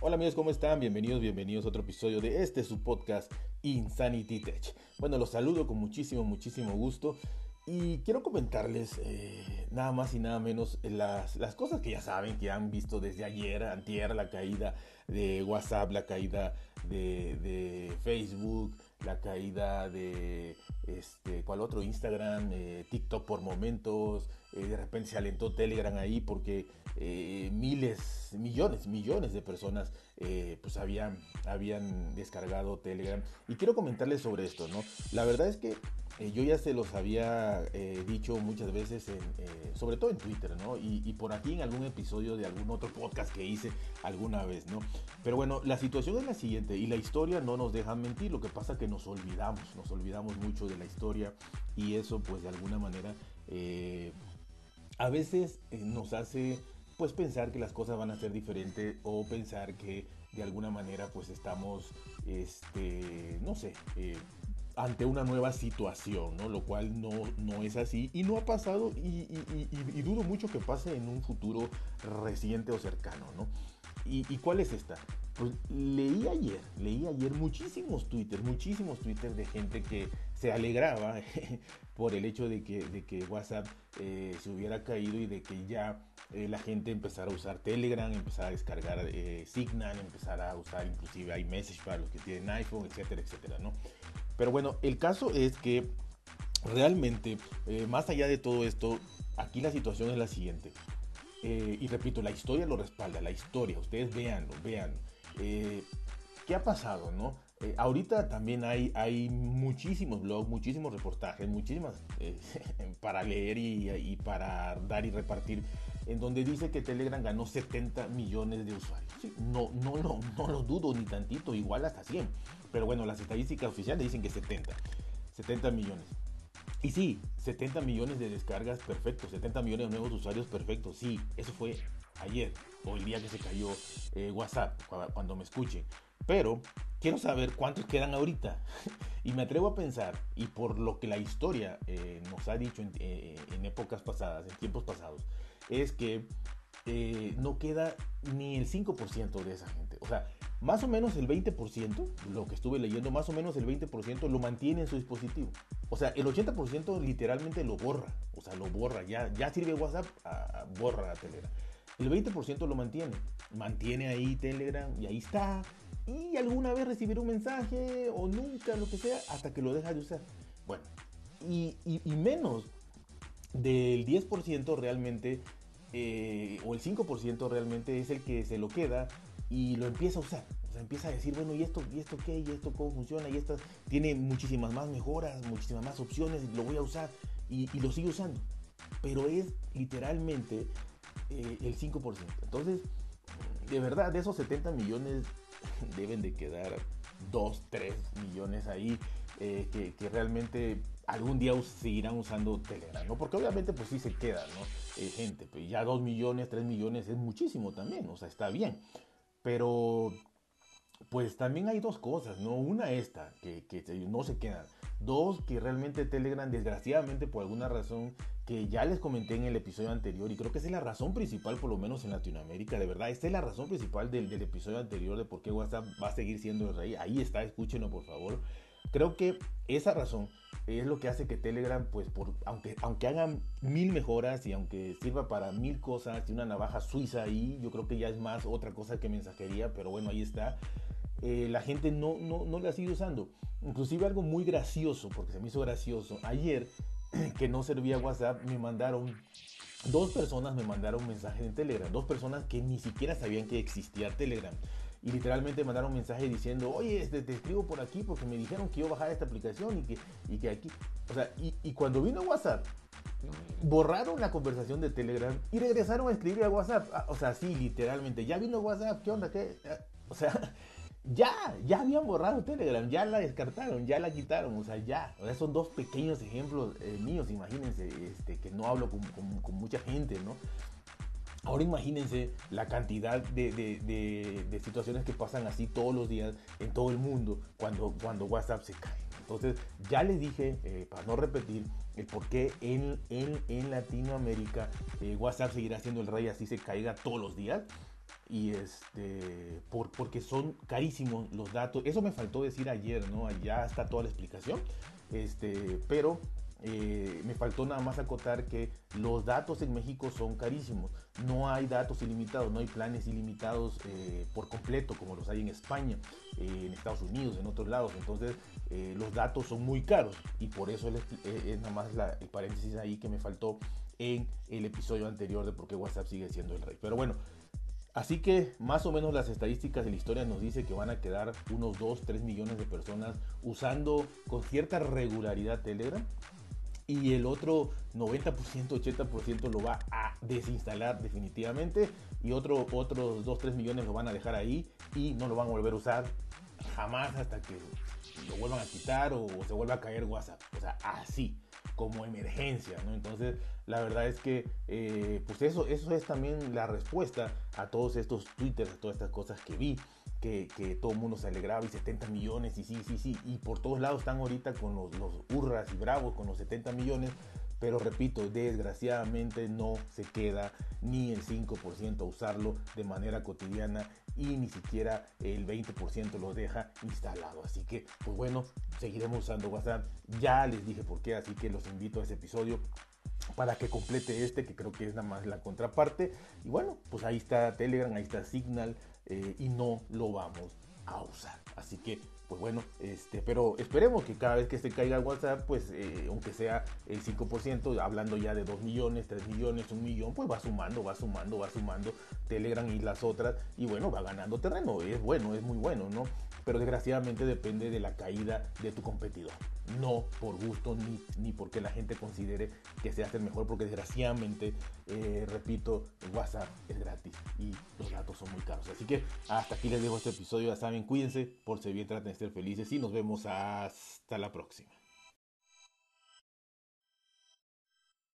Hola amigos, ¿cómo están? Bienvenidos, bienvenidos a otro episodio de este su podcast Insanity Tech. Bueno, los saludo con muchísimo, muchísimo gusto y quiero comentarles eh, nada más y nada menos las, las, cosas que ya saben, que han visto desde ayer, antier, la caída de WhatsApp, la caída de, Facebook, la caída de este, ¿cuál otro? Instagram, eh, TikTok por momentos, eh, de repente se alentó Telegram ahí porque eh, miles, millones, millones de personas pues habían, habían descargado Telegram. Y quiero comentarles sobre esto, ¿no? La verdad es que yo ya se los había dicho muchas veces, sobre todo en Twitter, ¿no? Y, y, por aquí en algún episodio de algún otro podcast que hice alguna vez, ¿no? Pero bueno, la situación es la siguiente y la historia no nos deja mentir, lo que pasa que nos olvidamos, nos olvidamos mucho de la historia y eso pues de alguna manera eh, a veces eh, nos hace pues pensar que las cosas van a ser diferentes o pensar que de alguna manera pues estamos este no sé eh, ante una nueva situación, ¿no? Lo cual no, no es así y no ha pasado y, dudo mucho que pase en un futuro reciente o cercano, ¿no? ¿Y, cuál es esta? Pues leí ayer, leí ayer muchísimos twitters, muchísimos twitters de gente que se alegraba por el hecho de que, WhatsApp eh, se hubiera caído y de que ya eh, la gente empezara a usar Telegram, empezara a descargar eh, Signal, empezara a usar inclusive iMessage para los que tienen iPhone, etcétera, etcétera, ¿no? Pero bueno, el caso es que realmente, más allá de todo esto, aquí la situación es la siguiente. Y repito, la historia lo respalda, la historia, ustedes véanlo, vean. Eh, ¿Qué ha pasado, no? Eh, ahorita también hay, hay muchísimos blogs, muchísimos reportajes, muchísimas para leer y, para dar y repartir, en donde dice que Telegram ganó 70 millones de usuarios. no, no, no, no lo dudo ni tantito, igual hasta 100. Pero bueno, las estadísticas oficiales dicen que 70. 70 millones. Y sí, 70 millones de descargas, perfecto. 70 millones de nuevos usuarios, perfecto. Sí, eso fue ayer o el día que se cayó eh, WhatsApp, cuando, me escuchen. Pero quiero saber cuántos quedan ahorita. y me atrevo a pensar, y por lo que la historia eh, nos ha dicho eh, en, épocas pasadas, en tiempos pasados, es que no queda ni el 5% de esa gente. O sea, más o menos el 20%, lo que estuve leyendo, más o menos el 20% lo mantiene en su dispositivo. O sea, el 80% literalmente lo borra. O sea, lo borra. Ya, ya sirve WhatsApp, borra la Telegram. El 20% lo mantiene. Mantiene ahí Telegram y ahí está. Y alguna vez recibirá un mensaje o nunca, lo que sea, hasta que lo deja de usar. Bueno, y, menos del 10% realmente, eh, o el 5% realmente es el que se lo queda y lo empieza a usar. O sea, empieza a decir, bueno, ¿y esto, y esto qué? ¿Y esto cómo funciona? Y esto tiene muchísimas más mejoras, muchísimas más opciones, lo voy a usar y, lo sigue usando. Pero es literalmente eh, el 5%. Entonces, de verdad, de esos 70 millones deben de quedar 2, 3 millones ahí eh, que, realmente algún día seguirán usando Telegram, ¿no? Porque obviamente pues sí se queda, ¿no? Eh, gente, pues ya 2 millones, 3 millones es muchísimo también, o sea, está bien. Pero pues también hay dos cosas, ¿no? Una esta, que, no se quedan. Dos, que realmente Telegram, desgraciadamente por alguna razón que ya les comenté en el episodio anterior, y creo que esa es la razón principal, por lo menos en Latinoamérica, de verdad, esta es la razón principal del, del episodio anterior de por qué WhatsApp va a seguir siendo el rey. Ahí está, escúchenlo por favor. Creo que esa razón es lo que hace que Telegram, pues, por, aunque, aunque hagan mil mejoras y aunque sirva para mil cosas, y una navaja suiza ahí, yo creo que ya es más otra cosa que mensajería, pero bueno, ahí está. Eh, la gente no, no, no la sigue usando. Inclusive algo muy gracioso, porque se me hizo gracioso. Ayer, que no servía WhatsApp, me mandaron, dos personas me mandaron un mensaje en Telegram, dos personas que ni siquiera sabían que existía Telegram y literalmente mandaron mensaje diciendo, oye, este, te escribo por aquí porque me dijeron que yo bajar esta aplicación y que, y que aquí, o sea, y, y cuando vino WhatsApp, borraron la conversación de Telegram y regresaron a escribir a WhatsApp. Ah, o sea, sí, literalmente, ya vino WhatsApp, ¿qué onda? ¿Qué? Ah, o sea, ya, ya habían borrado Telegram, ya la descartaron, ya la quitaron, o sea, ya. O sea, son dos pequeños ejemplos eh, míos, imagínense, este, que no hablo con, con, con mucha gente, ¿no? Ahora imagínense la cantidad de, situaciones que pasan así todos los días en todo el mundo cuando, cuando WhatsApp se cae. Entonces ya les dije, eh, para no repetir, el por qué en, en, Latinoamérica eh, WhatsApp seguirá siendo el rey así se caiga todos los días. Y este por, porque son carísimos los datos. Eso me faltó decir ayer, ¿no? Allá está toda la explicación. Este, pero eh, me faltó nada más acotar que los datos en México son carísimos. No hay datos ilimitados, no hay planes ilimitados eh, por completo como los hay en España, eh, en Estados Unidos, en otros lados. Entonces los datos son muy caros y por eso es, nada más la, el paréntesis ahí que me faltó en el episodio anterior de por qué WhatsApp sigue siendo el rey. Pero bueno, Así que más o menos las estadísticas de la historia nos dice que van a quedar unos 2, 3 millones de personas usando con cierta regularidad Telegram y el otro 90%, 80% lo va a desinstalar definitivamente y otro, otros 2, 3 millones lo van a dejar ahí y no lo van a volver a usar jamás hasta que lo vuelvan a quitar o se vuelva a caer WhatsApp. O sea, así como emergencia, ¿no? Entonces, la verdad es que, eh, pues eso, eso es también la respuesta a todos estos twitters, a todas estas cosas que vi, que, todo el mundo se alegraba y 70 millones, y sí, sí, sí, y por todos lados están ahorita con los, los hurras y bravos con los 70 millones, pero repito, desgraciadamente no se queda ni el 5% a usarlo de manera cotidiana y ni siquiera el 20% lo deja instalado. Así que, pues bueno, seguiremos usando WhatsApp. Ya les dije por qué, así que los invito a ese episodio para que complete este, que creo que es nada más la contraparte. Y bueno, pues ahí está Telegram, ahí está Signal eh, y no lo vamos a usar. Así que pues bueno, este, pero esperemos que cada vez que se caiga el WhatsApp, pues eh, aunque sea el 5%, hablando ya de 2 millones, 3 millones, 1 millón, pues va sumando, va sumando, va sumando Telegram y las otras, y bueno, va ganando terreno, es bueno, es muy bueno, ¿no? Pero desgraciadamente depende de la caída de tu competidor, no por gusto ni, ni porque la gente considere que sea el mejor, porque desgraciadamente, eh, repito, WhatsApp es gratis y los datos son muy caros. Así que hasta aquí les dejo este episodio, ya saben, cuídense, por si bien traten ser felices y nos vemos hasta la próxima.